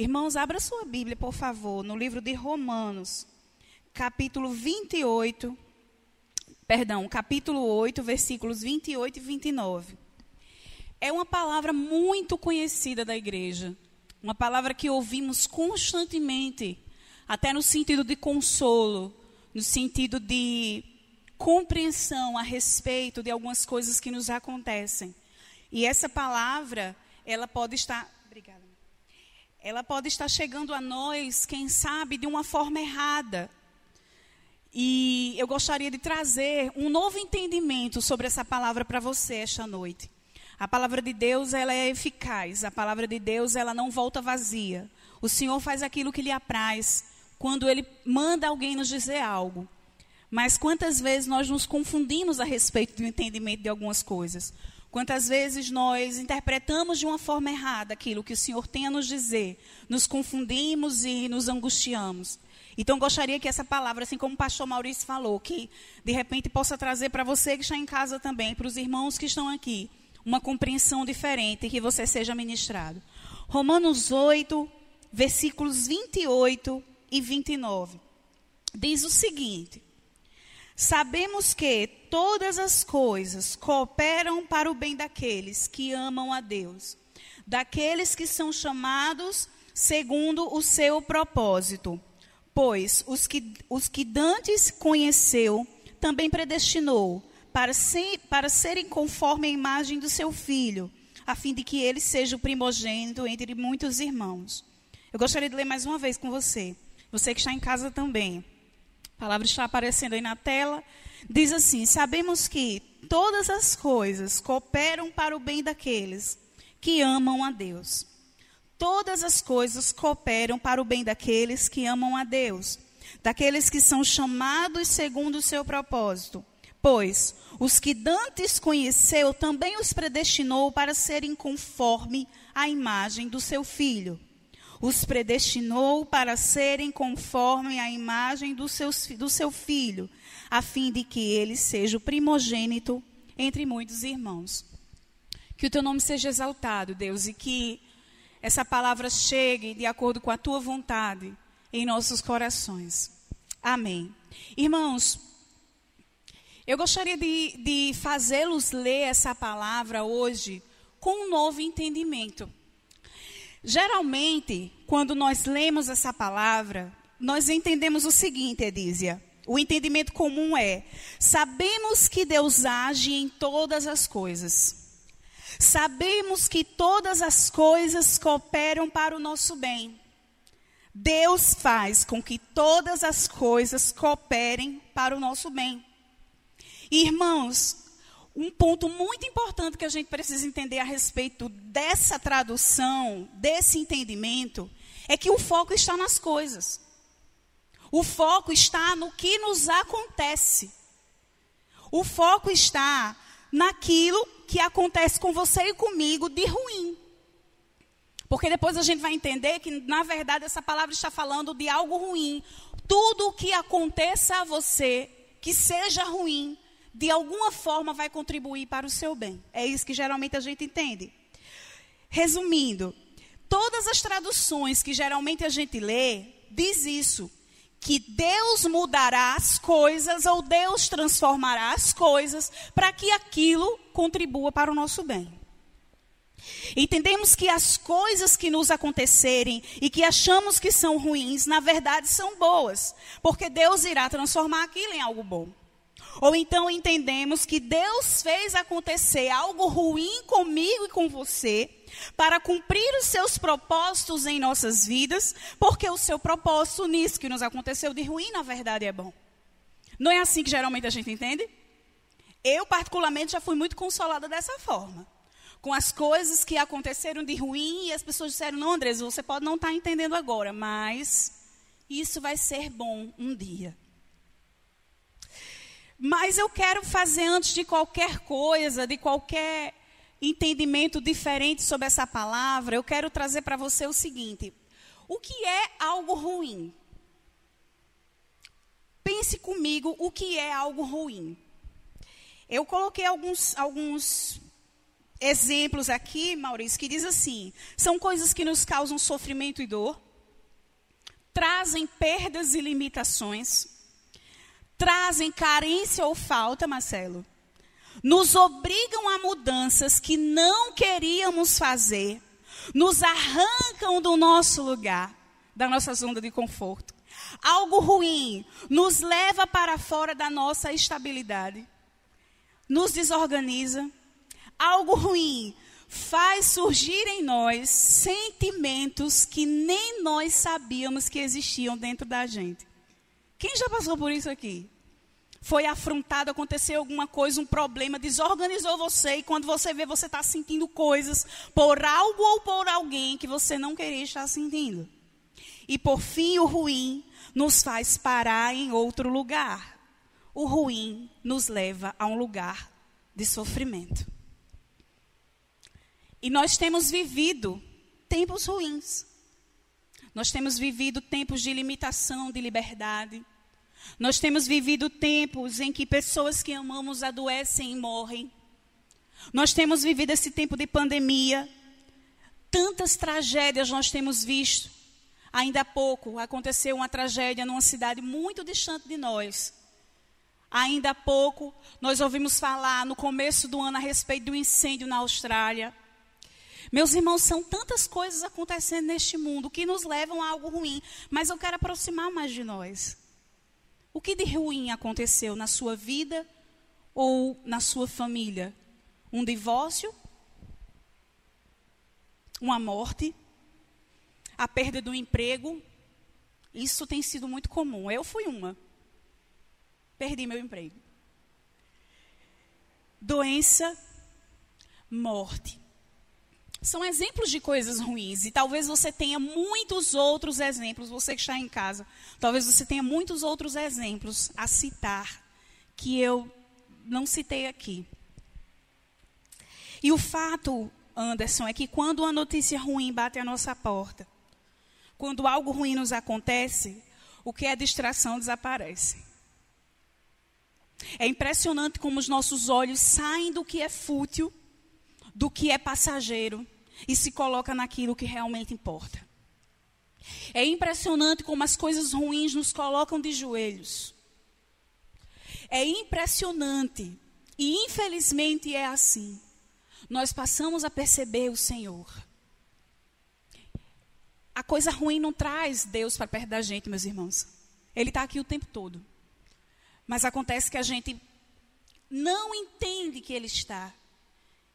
Irmãos, abra sua Bíblia, por favor, no livro de Romanos, capítulo 28, perdão, capítulo 8, versículos 28 e 29. É uma palavra muito conhecida da igreja, uma palavra que ouvimos constantemente, até no sentido de consolo, no sentido de compreensão a respeito de algumas coisas que nos acontecem. E essa palavra, ela pode estar, obrigada. Ela pode estar chegando a nós, quem sabe, de uma forma errada. E eu gostaria de trazer um novo entendimento sobre essa palavra para você esta noite. A palavra de Deus, ela é eficaz. A palavra de Deus, ela não volta vazia. O Senhor faz aquilo que lhe apraz quando ele manda alguém nos dizer algo. Mas quantas vezes nós nos confundimos a respeito do entendimento de algumas coisas? Quantas vezes nós interpretamos de uma forma errada aquilo que o Senhor tem a nos dizer, nos confundimos e nos angustiamos. Então, gostaria que essa palavra, assim como o pastor Maurício falou, que de repente possa trazer para você que está em casa também, para os irmãos que estão aqui, uma compreensão diferente e que você seja ministrado. Romanos 8, versículos 28 e 29. Diz o seguinte: Sabemos que todas as coisas cooperam para o bem daqueles que amam a Deus, daqueles que são chamados segundo o seu propósito. Pois os que, os que dantes conheceu, também predestinou para, ser, para serem conforme a imagem do seu filho, a fim de que ele seja o primogênito entre muitos irmãos. Eu gostaria de ler mais uma vez com você, você que está em casa também. A palavra está aparecendo aí na tela. Diz assim: Sabemos que todas as coisas cooperam para o bem daqueles que amam a Deus. Todas as coisas cooperam para o bem daqueles que amam a Deus, daqueles que são chamados segundo o seu propósito. Pois os que dantes conheceu também os predestinou para serem conforme a imagem do seu filho os predestinou para serem conforme a imagem do, do seu filho, a fim de que ele seja o primogênito entre muitos irmãos. Que o teu nome seja exaltado, Deus, e que essa palavra chegue de acordo com a tua vontade em nossos corações. Amém. Irmãos, eu gostaria de, de fazê-los ler essa palavra hoje com um novo entendimento. Geralmente, quando nós lemos essa palavra, nós entendemos o seguinte, Edízia. O entendimento comum é: sabemos que Deus age em todas as coisas. Sabemos que todas as coisas cooperam para o nosso bem. Deus faz com que todas as coisas cooperem para o nosso bem. Irmãos, um ponto muito importante que a gente precisa entender a respeito dessa tradução, desse entendimento, é que o foco está nas coisas. O foco está no que nos acontece. O foco está naquilo que acontece com você e comigo de ruim. Porque depois a gente vai entender que, na verdade, essa palavra está falando de algo ruim. Tudo o que aconteça a você, que seja ruim, de alguma forma vai contribuir para o seu bem. É isso que geralmente a gente entende. Resumindo, todas as traduções que geralmente a gente lê diz isso, que Deus mudará as coisas ou Deus transformará as coisas para que aquilo contribua para o nosso bem. Entendemos que as coisas que nos acontecerem e que achamos que são ruins, na verdade são boas, porque Deus irá transformar aquilo em algo bom. Ou então entendemos que Deus fez acontecer algo ruim comigo e com você para cumprir os seus propósitos em nossas vidas, porque o seu propósito nisso que nos aconteceu de ruim, na verdade, é bom. Não é assim que geralmente a gente entende? Eu, particularmente, já fui muito consolada dessa forma. Com as coisas que aconteceram de ruim e as pessoas disseram: Não, Andres, você pode não estar entendendo agora, mas isso vai ser bom um dia. Mas eu quero fazer antes de qualquer coisa, de qualquer entendimento diferente sobre essa palavra, eu quero trazer para você o seguinte: o que é algo ruim? Pense comigo o que é algo ruim. Eu coloquei alguns, alguns exemplos aqui, Maurício, que diz assim: são coisas que nos causam sofrimento e dor, trazem perdas e limitações, trazem carência ou falta, Marcelo, nos obrigam a mudanças que não queríamos fazer, nos arrancam do nosso lugar, da nossa zona de conforto. Algo ruim nos leva para fora da nossa estabilidade, nos desorganiza. Algo ruim faz surgir em nós sentimentos que nem nós sabíamos que existiam dentro da gente. Quem já passou por isso aqui? Foi afrontado, aconteceu alguma coisa, um problema, desorganizou você, e quando você vê, você está sentindo coisas por algo ou por alguém que você não queria estar sentindo. E por fim, o ruim nos faz parar em outro lugar. O ruim nos leva a um lugar de sofrimento. E nós temos vivido tempos ruins. Nós temos vivido tempos de limitação de liberdade. Nós temos vivido tempos em que pessoas que amamos adoecem e morrem. Nós temos vivido esse tempo de pandemia. Tantas tragédias nós temos visto. Ainda há pouco aconteceu uma tragédia numa cidade muito distante de nós. Ainda há pouco nós ouvimos falar no começo do ano a respeito do incêndio na Austrália. Meus irmãos, são tantas coisas acontecendo neste mundo que nos levam a algo ruim, mas eu quero aproximar mais de nós. O que de ruim aconteceu na sua vida ou na sua família? Um divórcio? Uma morte? A perda do emprego? Isso tem sido muito comum. Eu fui uma. Perdi meu emprego. Doença, morte. São exemplos de coisas ruins. E talvez você tenha muitos outros exemplos, você que está em casa. Talvez você tenha muitos outros exemplos a citar que eu não citei aqui. E o fato, Anderson, é que quando uma notícia ruim bate à nossa porta, quando algo ruim nos acontece, o que é distração desaparece. É impressionante como os nossos olhos saem do que é fútil do que é passageiro e se coloca naquilo que realmente importa. É impressionante como as coisas ruins nos colocam de joelhos. É impressionante e infelizmente é assim. Nós passamos a perceber o Senhor. A coisa ruim não traz Deus para perto da gente, meus irmãos. Ele está aqui o tempo todo. Mas acontece que a gente não entende que Ele está.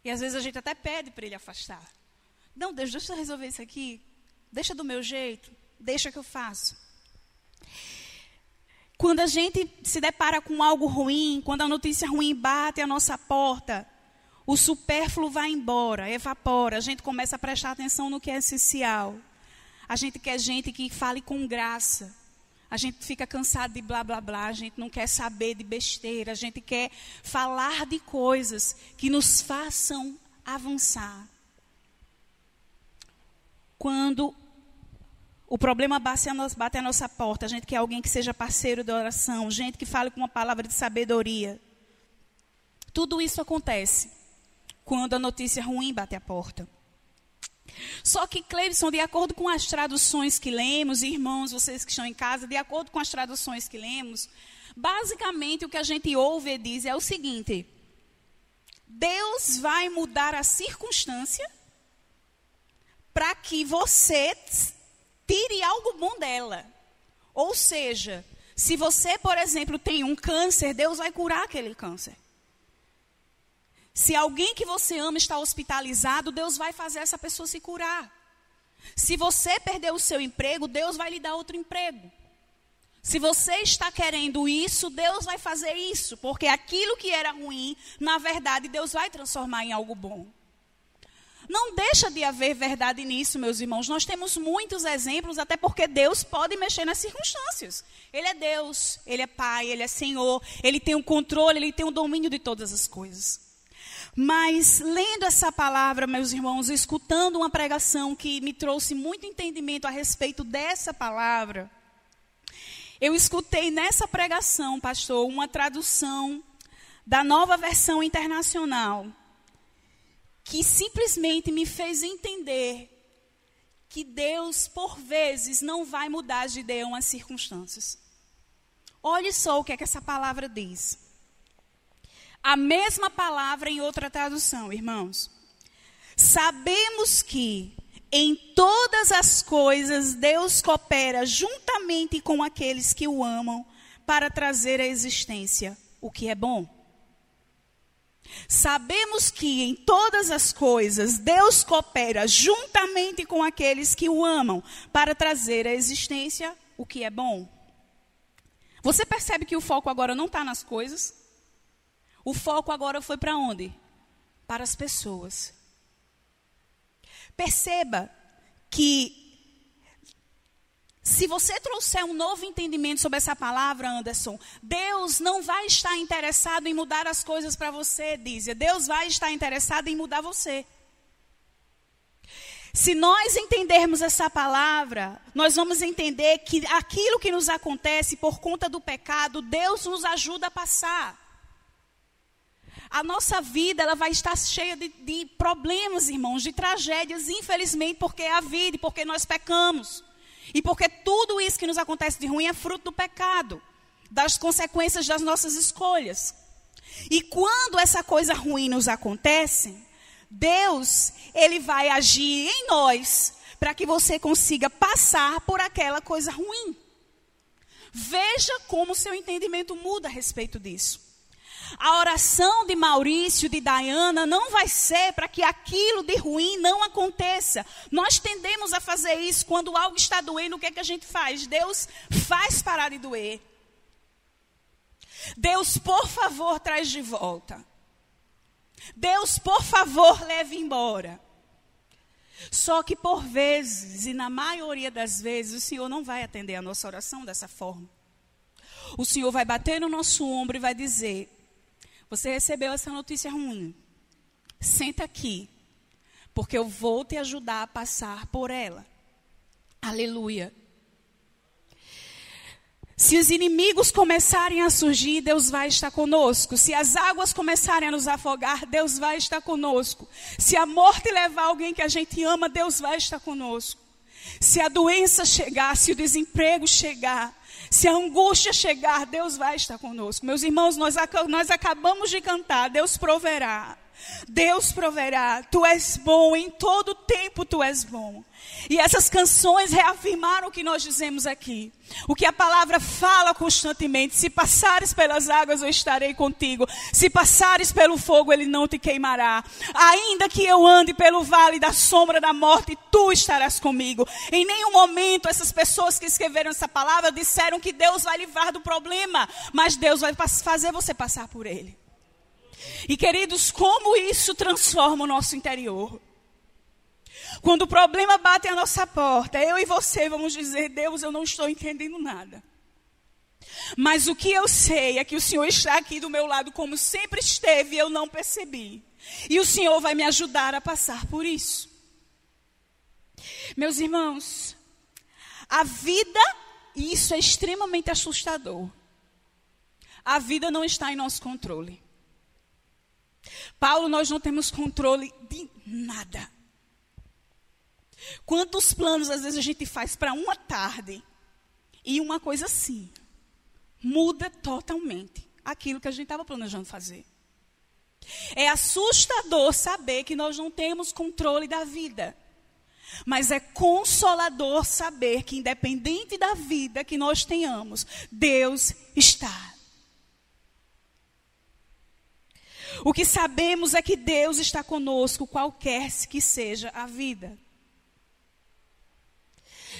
E às vezes a gente até pede para ele afastar. Não, Deus, deixa eu resolver isso aqui. Deixa do meu jeito. Deixa que eu faço. Quando a gente se depara com algo ruim, quando a notícia ruim bate à nossa porta, o supérfluo vai embora, evapora. A gente começa a prestar atenção no que é essencial. A gente quer gente que fale com graça. A gente fica cansado de blá blá blá, a gente não quer saber de besteira, a gente quer falar de coisas que nos façam avançar. Quando o problema bate a, nos, bate a nossa porta, a gente quer alguém que seja parceiro da oração, gente que fale com uma palavra de sabedoria. Tudo isso acontece quando a notícia ruim bate a porta. Só que, Cleibson, de acordo com as traduções que lemos, irmãos, vocês que estão em casa, de acordo com as traduções que lemos, basicamente o que a gente ouve e diz é o seguinte: Deus vai mudar a circunstância para que você tire algo bom dela. Ou seja, se você, por exemplo, tem um câncer, Deus vai curar aquele câncer. Se alguém que você ama está hospitalizado, Deus vai fazer essa pessoa se curar. Se você perdeu o seu emprego, Deus vai lhe dar outro emprego. Se você está querendo isso, Deus vai fazer isso, porque aquilo que era ruim, na verdade, Deus vai transformar em algo bom. Não deixa de haver verdade nisso, meus irmãos. Nós temos muitos exemplos, até porque Deus pode mexer nas circunstâncias. Ele é Deus, Ele é Pai, Ele é Senhor, Ele tem o controle, Ele tem o domínio de todas as coisas. Mas lendo essa palavra, meus irmãos, escutando uma pregação que me trouxe muito entendimento a respeito dessa palavra, eu escutei nessa pregação, pastor, uma tradução da nova versão internacional, que simplesmente me fez entender que Deus, por vezes, não vai mudar de ideia umas circunstâncias. Olhe só o que é que essa palavra diz. A mesma palavra em outra tradução, irmãos. Sabemos que em todas as coisas Deus coopera juntamente com aqueles que o amam para trazer à existência o que é bom. Sabemos que em todas as coisas Deus coopera juntamente com aqueles que o amam para trazer à existência o que é bom. Você percebe que o foco agora não está nas coisas? O foco agora foi para onde? Para as pessoas. Perceba que se você trouxer um novo entendimento sobre essa palavra, Anderson, Deus não vai estar interessado em mudar as coisas para você, dizia. Deus vai estar interessado em mudar você. Se nós entendermos essa palavra, nós vamos entender que aquilo que nos acontece por conta do pecado, Deus nos ajuda a passar a nossa vida ela vai estar cheia de, de problemas, irmãos, de tragédias, infelizmente, porque é a vida e porque nós pecamos. E porque tudo isso que nos acontece de ruim é fruto do pecado, das consequências das nossas escolhas. E quando essa coisa ruim nos acontece, Deus, ele vai agir em nós para que você consiga passar por aquela coisa ruim. Veja como seu entendimento muda a respeito disso. A oração de Maurício, de Diana, não vai ser para que aquilo de ruim não aconteça. Nós tendemos a fazer isso quando algo está doendo, o que é que a gente faz? Deus faz parar de doer. Deus, por favor, traz de volta. Deus, por favor, leve embora. Só que por vezes, e na maioria das vezes, o Senhor não vai atender a nossa oração dessa forma. O Senhor vai bater no nosso ombro e vai dizer: você recebeu essa notícia ruim. Senta aqui, porque eu vou te ajudar a passar por ela. Aleluia. Se os inimigos começarem a surgir, Deus vai estar conosco. Se as águas começarem a nos afogar, Deus vai estar conosco. Se a morte levar alguém que a gente ama, Deus vai estar conosco. Se a doença chegar, se o desemprego chegar, se a angústia chegar, Deus vai estar conosco. Meus irmãos, nós, nós acabamos de cantar, Deus proverá. Deus proverá, tu és bom, em todo tempo tu és bom. E essas canções reafirmaram o que nós dizemos aqui. O que a palavra fala constantemente: se passares pelas águas, eu estarei contigo. Se passares pelo fogo, ele não te queimará. Ainda que eu ande pelo vale da sombra da morte, tu estarás comigo. Em nenhum momento essas pessoas que escreveram essa palavra disseram que Deus vai livrar do problema, mas Deus vai fazer você passar por ele. E queridos, como isso transforma o nosso interior? Quando o problema bate à nossa porta, eu e você vamos dizer: Deus, eu não estou entendendo nada. Mas o que eu sei é que o Senhor está aqui do meu lado, como sempre esteve, e eu não percebi. E o Senhor vai me ajudar a passar por isso. Meus irmãos, a vida, e isso é extremamente assustador. A vida não está em nosso controle. Paulo, nós não temos controle de nada. Quantos planos às vezes a gente faz para uma tarde e uma coisa assim muda totalmente aquilo que a gente estava planejando fazer. É assustador saber que nós não temos controle da vida. Mas é consolador saber que, independente da vida que nós tenhamos, Deus está O que sabemos é que Deus está conosco, qualquer que seja a vida.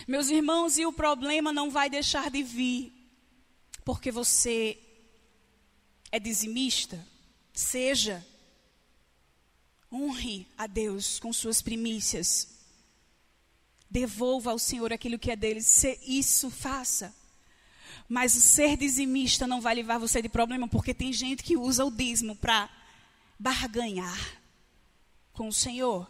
Meus irmãos, e o problema não vai deixar de vir porque você é dizimista. Seja. Honre a Deus com suas primícias. Devolva ao Senhor aquilo que é dele. Se isso faça. Mas ser dizimista não vai levar você de problema, porque tem gente que usa o dízimo para barganhar com o Senhor.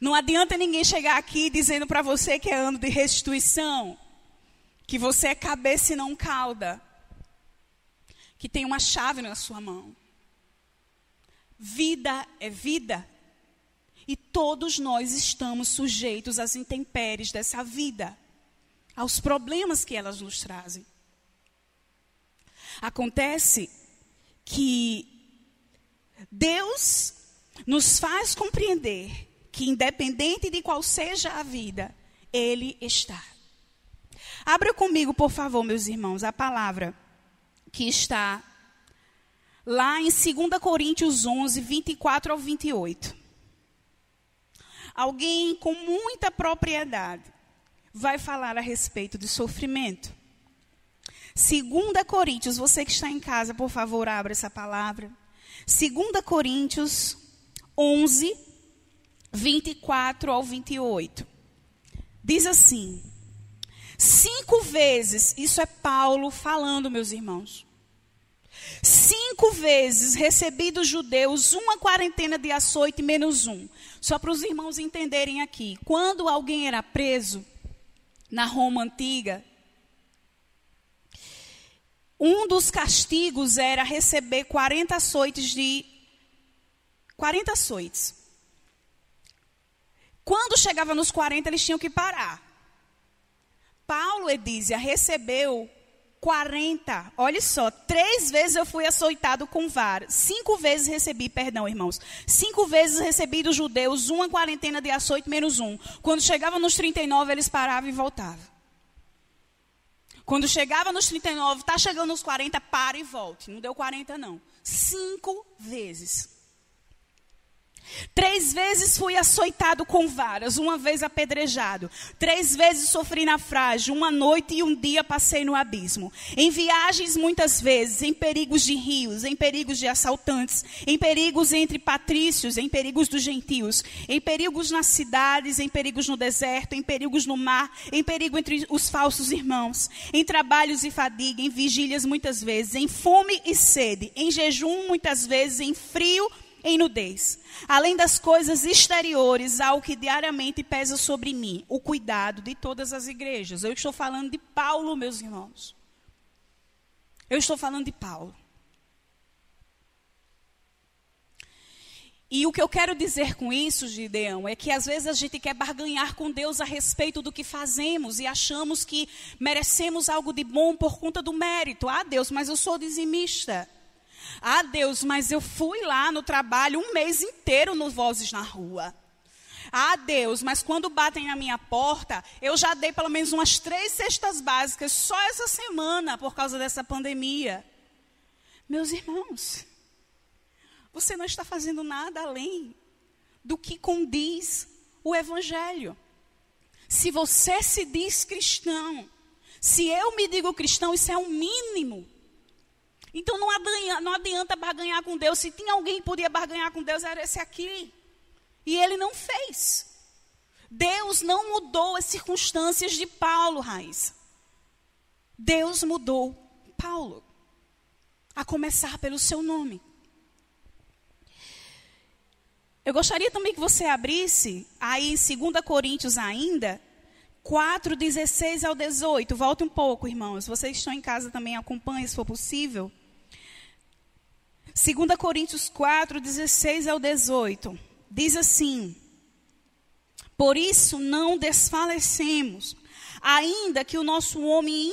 Não adianta ninguém chegar aqui dizendo para você que é ano de restituição, que você é cabeça e não cauda, que tem uma chave na sua mão. Vida é vida, E todos nós estamos sujeitos às intempéries dessa vida, aos problemas que elas nos trazem. Acontece que Deus nos faz compreender que, independente de qual seja a vida, Ele está. Abra comigo, por favor, meus irmãos, a palavra que está lá em 2 Coríntios 11, 24 ao 28. Alguém com muita propriedade vai falar a respeito de sofrimento. 2 Coríntios, você que está em casa, por favor, abra essa palavra. 2 Coríntios 11, 24 ao 28. Diz assim: Cinco vezes, isso é Paulo falando, meus irmãos. Cinco vezes recebi dos judeus uma quarentena de açoite menos um. Só para os irmãos entenderem aqui. Quando alguém era preso na Roma antiga, um dos castigos era receber 40 açoites de 40 açoites. Quando chegava nos 40, eles tinham que parar. Paulo, Edízia, recebeu 40. Olha só, três vezes eu fui açoitado com vara. Cinco vezes recebi, perdão, irmãos. Cinco vezes recebi dos judeus uma quarentena de açoite menos um. Quando chegava nos 39, eles paravam e voltavam. Quando chegava nos 39, está chegando nos 40, para e volte. Não deu 40, não. Cinco vezes. Três vezes fui açoitado com varas, uma vez apedrejado. Três vezes sofri naufrágio, uma noite e um dia passei no abismo. Em viagens, muitas vezes, em perigos de rios, em perigos de assaltantes, em perigos entre patrícios, em perigos dos gentios, em perigos nas cidades, em perigos no deserto, em perigos no mar, em perigo entre os falsos irmãos, em trabalhos e fadiga, em vigílias muitas vezes, em fome e sede, em jejum muitas vezes, em frio e em nudez. Além das coisas exteriores, há o que diariamente pesa sobre mim, o cuidado de todas as igrejas. Eu estou falando de Paulo, meus irmãos. Eu estou falando de Paulo. E o que eu quero dizer com isso, Gideão, é que às vezes a gente quer barganhar com Deus a respeito do que fazemos e achamos que merecemos algo de bom por conta do mérito. Ah, Deus, mas eu sou dizimista. Ah, Deus, mas eu fui lá no trabalho um mês inteiro no Vozes na Rua. Ah, Deus, mas quando batem na minha porta, eu já dei pelo menos umas três cestas básicas só essa semana por causa dessa pandemia. Meus irmãos, você não está fazendo nada além do que condiz o Evangelho. Se você se diz cristão, se eu me digo cristão, isso é o um mínimo então não adianta, não adianta barganhar com Deus. Se tinha alguém que podia barganhar com Deus, era esse aqui. E ele não fez. Deus não mudou as circunstâncias de Paulo, Raiz. Deus mudou Paulo. A começar pelo seu nome. Eu gostaria também que você abrisse, aí em 2 Coríntios ainda, 4, 16 ao 18. Volte um pouco, irmãos. Vocês estão em casa também, acompanhem, se for possível. 2 Coríntios 4, 16 ao 18. Diz assim: Por isso não desfalecemos, ainda que o nosso homem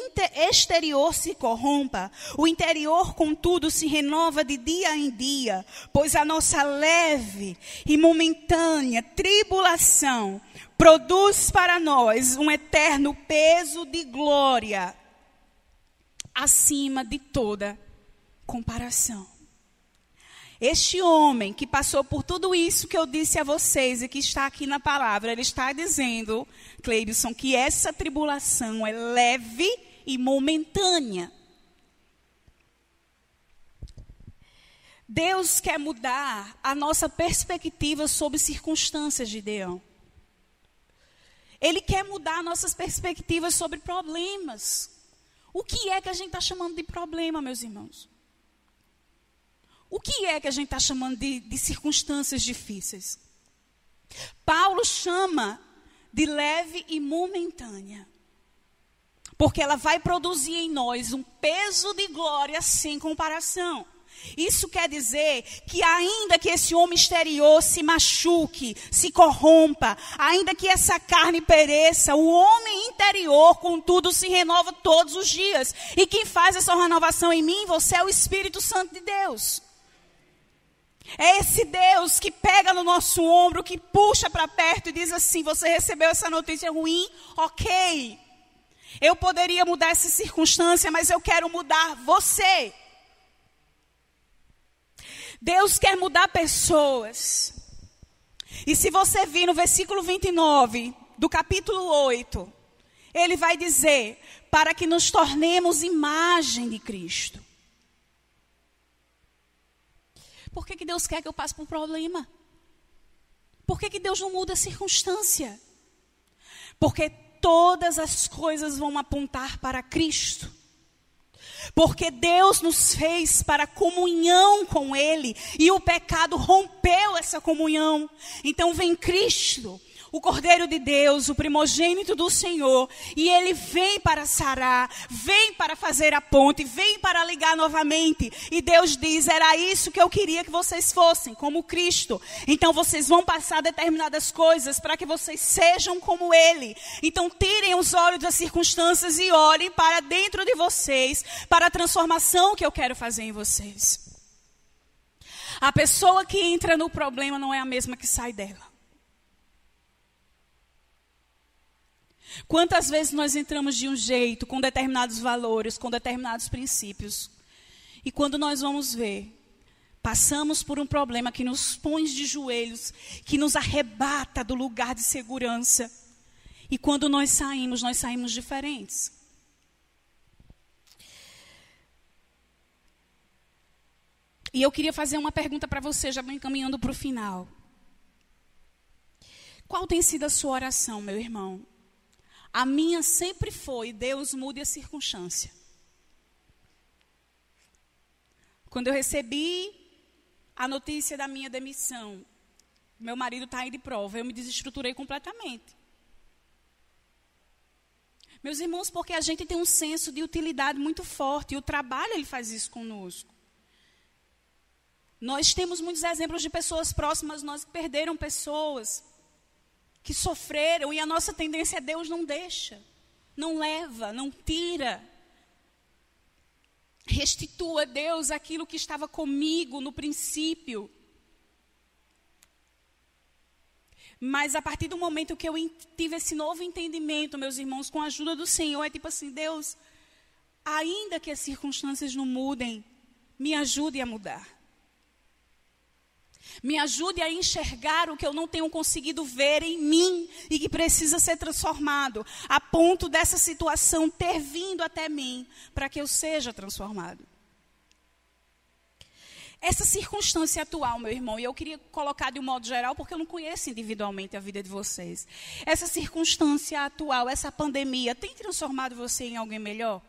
exterior se corrompa, o interior, contudo, se renova de dia em dia, pois a nossa leve e momentânea tribulação produz para nós um eterno peso de glória acima de toda comparação. Este homem que passou por tudo isso que eu disse a vocês e que está aqui na palavra, ele está dizendo, Cleibson, que essa tribulação é leve e momentânea. Deus quer mudar a nossa perspectiva sobre circunstâncias, Gideão. Ele quer mudar nossas perspectivas sobre problemas. O que é que a gente está chamando de problema, meus irmãos? O que é que a gente está chamando de, de circunstâncias difíceis? Paulo chama de leve e momentânea. Porque ela vai produzir em nós um peso de glória sem comparação. Isso quer dizer que, ainda que esse homem exterior se machuque, se corrompa, ainda que essa carne pereça, o homem interior, contudo, se renova todos os dias. E quem faz essa renovação em mim, você é o Espírito Santo de Deus. É esse Deus que pega no nosso ombro, que puxa para perto e diz assim: Você recebeu essa notícia ruim? Ok. Eu poderia mudar essa circunstância, mas eu quero mudar você. Deus quer mudar pessoas. E se você vir no versículo 29 do capítulo 8, ele vai dizer: para que nos tornemos imagem de Cristo. Por que, que Deus quer que eu passe por um problema? Por que, que Deus não muda a circunstância? Porque todas as coisas vão apontar para Cristo. Porque Deus nos fez para comunhão com Ele e o pecado rompeu essa comunhão. Então vem Cristo o Cordeiro de Deus, o primogênito do Senhor, e ele vem para sarar, vem para fazer a ponte, vem para ligar novamente. E Deus diz: era isso que eu queria que vocês fossem, como Cristo. Então vocês vão passar determinadas coisas para que vocês sejam como Ele. Então tirem os olhos das circunstâncias e olhem para dentro de vocês, para a transformação que eu quero fazer em vocês. A pessoa que entra no problema não é a mesma que sai dela. Quantas vezes nós entramos de um jeito, com determinados valores, com determinados princípios, e quando nós vamos ver, passamos por um problema que nos põe de joelhos, que nos arrebata do lugar de segurança, e quando nós saímos, nós saímos diferentes. E eu queria fazer uma pergunta para você, já vou encaminhando para o final. Qual tem sido a sua oração, meu irmão? A minha sempre foi: Deus mude a circunstância. Quando eu recebi a notícia da minha demissão, meu marido está aí de prova, eu me desestruturei completamente. Meus irmãos, porque a gente tem um senso de utilidade muito forte, e o trabalho ele faz isso conosco. Nós temos muitos exemplos de pessoas próximas, nós que perderam pessoas que sofreram e a nossa tendência é Deus não deixa, não leva, não tira. Restitua, Deus, aquilo que estava comigo no princípio. Mas a partir do momento que eu tive esse novo entendimento, meus irmãos, com a ajuda do Senhor, é tipo assim: Deus, ainda que as circunstâncias não mudem, me ajude a mudar. Me ajude a enxergar o que eu não tenho conseguido ver em mim e que precisa ser transformado, a ponto dessa situação ter vindo até mim para que eu seja transformado. Essa circunstância atual, meu irmão, e eu queria colocar de um modo geral, porque eu não conheço individualmente a vida de vocês. Essa circunstância atual, essa pandemia, tem transformado você em alguém melhor?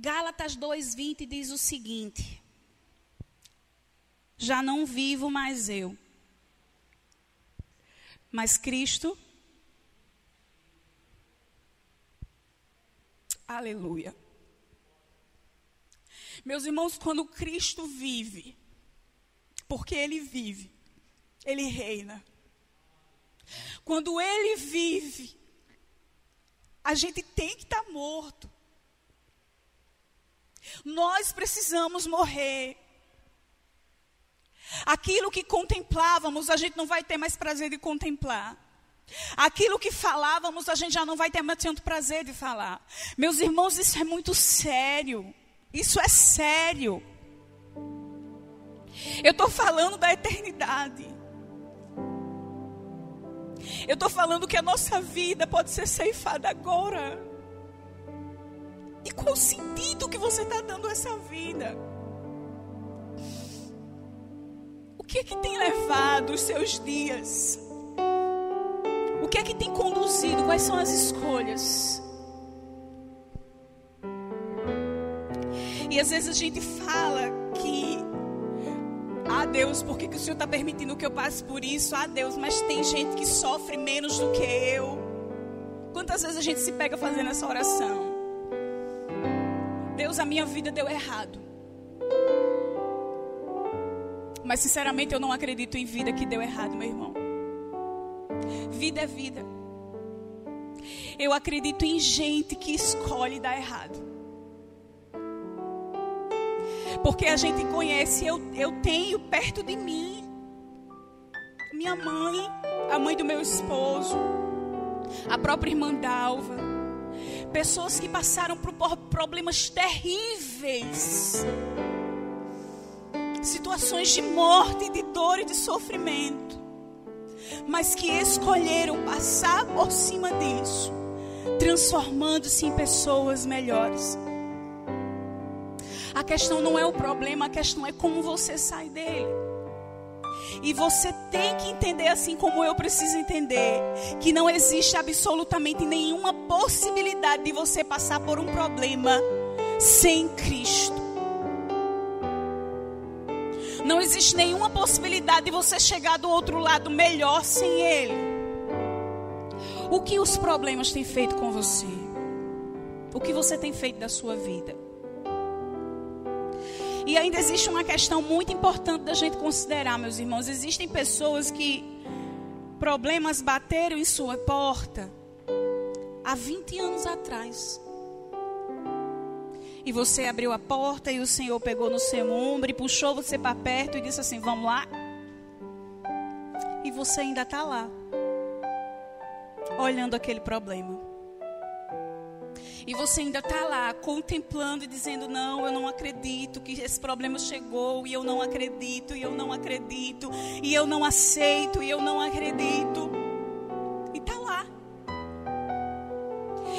Gálatas 2:20 diz o seguinte: Já não vivo mais eu, mas Cristo Aleluia. Meus irmãos, quando Cristo vive, porque Ele vive, Ele reina. Quando Ele vive, a gente tem que estar tá morto. Nós precisamos morrer. Aquilo que contemplávamos, a gente não vai ter mais prazer de contemplar. Aquilo que falávamos, a gente já não vai ter mais tanto prazer de falar. Meus irmãos, isso é muito sério. Isso é sério. Eu estou falando da eternidade. Eu estou falando que a nossa vida pode ser ceifada agora. E qual o sentido que você está dando a essa vida? O que é que tem levado os seus dias? O que é que tem conduzido? Quais são as escolhas? E às vezes a gente fala que, ah Deus, por que, que o Senhor está permitindo que eu passe por isso? Ah Deus, mas tem gente que sofre menos do que eu. Quantas vezes a gente se pega fazendo essa oração? Deus, a minha vida deu errado. Mas sinceramente eu não acredito em vida que deu errado, meu irmão. Vida é vida. Eu acredito em gente que escolhe dar errado. Porque a gente conhece, eu, eu tenho perto de mim minha mãe, a mãe do meu esposo, a própria irmã Dalva. Pessoas que passaram por problemas terríveis situações de morte, de dor e de sofrimento, mas que escolheram passar por cima disso, transformando-se em pessoas melhores. A questão não é o problema, a questão é como você sai dele. E você tem que entender, assim como eu preciso entender, que não existe absolutamente nenhuma possibilidade de você passar por um problema sem Cristo. Não existe nenhuma possibilidade de você chegar do outro lado melhor sem Ele. O que os problemas têm feito com você? O que você tem feito da sua vida? E ainda existe uma questão muito importante da gente considerar, meus irmãos. Existem pessoas que problemas bateram em sua porta há 20 anos atrás e você abriu a porta e o Senhor pegou no seu ombro e puxou você para perto e disse assim: Vamos lá. E você ainda está lá, olhando aquele problema. E você ainda está lá contemplando e dizendo: Não, eu não acredito que esse problema chegou, e eu não acredito, e eu não acredito, e eu não aceito, e eu não acredito. E está lá.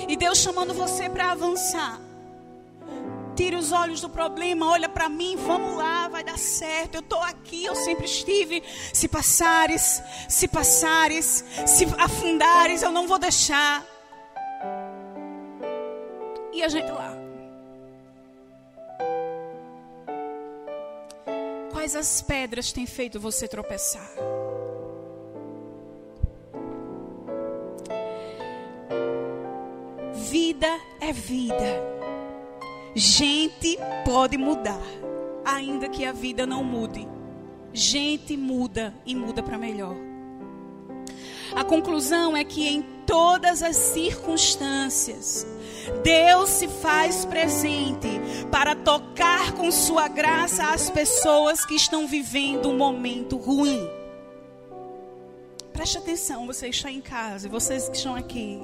E Deus chamando você para avançar. Tire os olhos do problema, olha para mim, vamos lá, vai dar certo. Eu estou aqui, eu sempre estive. Se passares, se passares, se afundares, eu não vou deixar. E a gente lá. Quais as pedras têm feito você tropeçar? Vida é vida. Gente pode mudar, ainda que a vida não mude. Gente muda e muda para melhor. A conclusão é que em todas as circunstâncias, Deus se faz presente para tocar com sua graça as pessoas que estão vivendo um momento ruim. Preste atenção, você está em casa, vocês que estão aqui.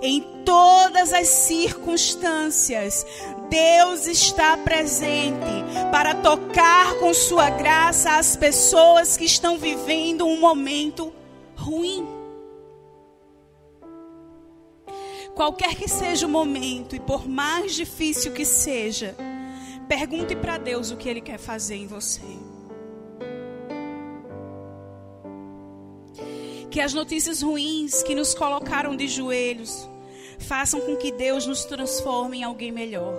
Em todas as circunstâncias, Deus está presente para tocar com sua graça as pessoas que estão vivendo um momento ruim. Qualquer que seja o momento, e por mais difícil que seja, pergunte para Deus o que Ele quer fazer em você. Que as notícias ruins que nos colocaram de joelhos façam com que Deus nos transforme em alguém melhor.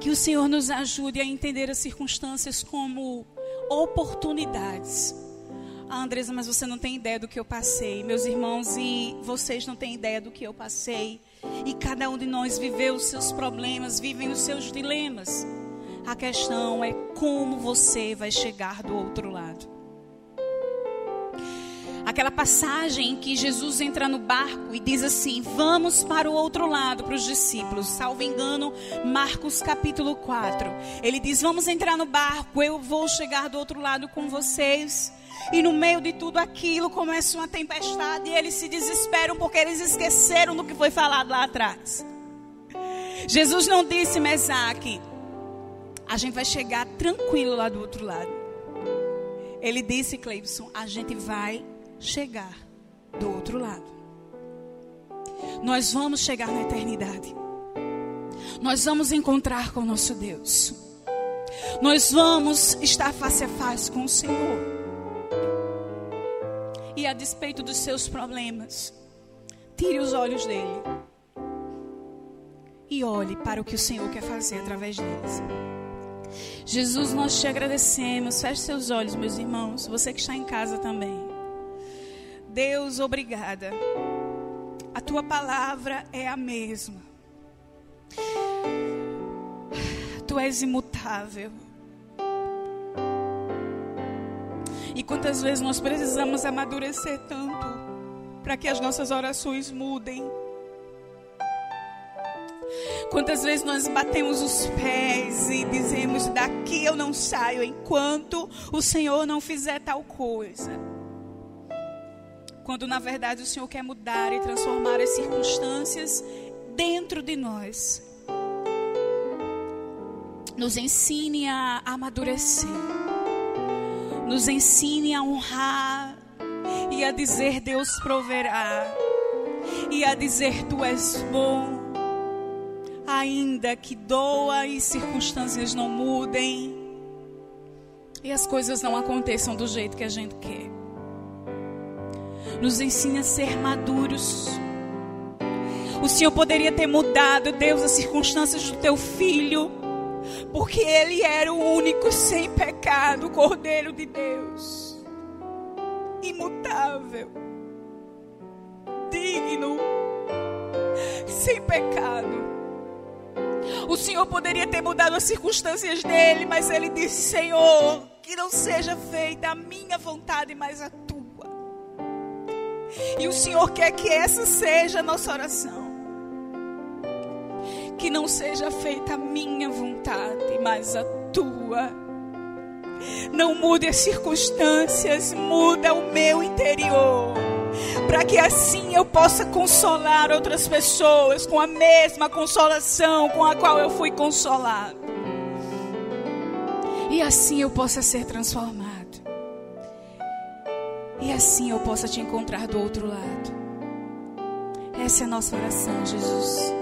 Que o Senhor nos ajude a entender as circunstâncias como oportunidades. Ah, Andresa, mas você não tem ideia do que eu passei. Meus irmãos e vocês não têm ideia do que eu passei. E cada um de nós viveu os seus problemas, vivem os seus dilemas. A questão é como você vai chegar do outro lado. Aquela passagem em que Jesus entra no barco e diz assim: Vamos para o outro lado, para os discípulos. Salvo engano, Marcos capítulo 4. Ele diz: Vamos entrar no barco, eu vou chegar do outro lado com vocês. E no meio de tudo aquilo começa uma tempestade e eles se desesperam porque eles esqueceram do que foi falado lá atrás. Jesus não disse, Mesaque, a gente vai chegar tranquilo lá do outro lado. Ele disse, Cleibson, a gente vai chegar do outro lado. Nós vamos chegar na eternidade. Nós vamos encontrar com nosso Deus. Nós vamos estar face a face com o Senhor. E a despeito dos seus problemas, tire os olhos dele e olhe para o que o Senhor quer fazer através deles. Jesus, nós te agradecemos. Feche seus olhos, meus irmãos. Você que está em casa também. Deus, obrigada. A tua palavra é a mesma. Tu és imutável. E quantas vezes nós precisamos amadurecer tanto para que as nossas orações mudem. Quantas vezes nós batemos os pés e dizemos: daqui eu não saio enquanto o Senhor não fizer tal coisa. Quando na verdade o Senhor quer mudar e transformar as circunstâncias dentro de nós. Nos ensine a amadurecer. Nos ensine a honrar e a dizer Deus proverá. E a dizer tu és bom. Ainda que doa e circunstâncias não mudem. E as coisas não aconteçam do jeito que a gente quer. Nos ensine a ser maduros. O Senhor poderia ter mudado, Deus, as circunstâncias do teu filho porque ele era o único sem pecado, Cordeiro de Deus, imutável, digno, sem pecado. O Senhor poderia ter mudado as circunstâncias dele, mas ele disse: Senhor, que não seja feita a minha vontade, mas a. E o Senhor quer que essa seja a nossa oração que não seja feita a minha vontade, mas a tua. Não mude as circunstâncias, muda o meu interior. Para que assim eu possa consolar outras pessoas com a mesma consolação com a qual eu fui consolado. E assim eu possa ser transformado. E assim eu possa te encontrar do outro lado. Essa é a nossa oração, Jesus.